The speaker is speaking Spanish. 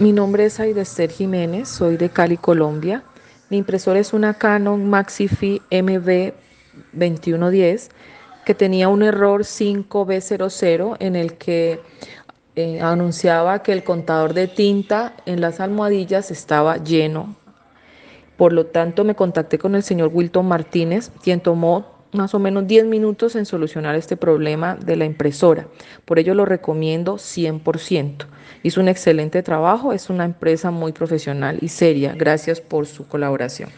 Mi nombre es Aidester Jiménez, soy de Cali, Colombia. Mi impresora es una Canon MaxiFi MB2110 que tenía un error 5B00 en el que eh, anunciaba que el contador de tinta en las almohadillas estaba lleno. Por lo tanto, me contacté con el señor Wilton Martínez, quien tomó más o menos 10 minutos en solucionar este problema de la impresora. Por ello lo recomiendo 100%. Hizo un excelente trabajo, es una empresa muy profesional y seria. Gracias por su colaboración.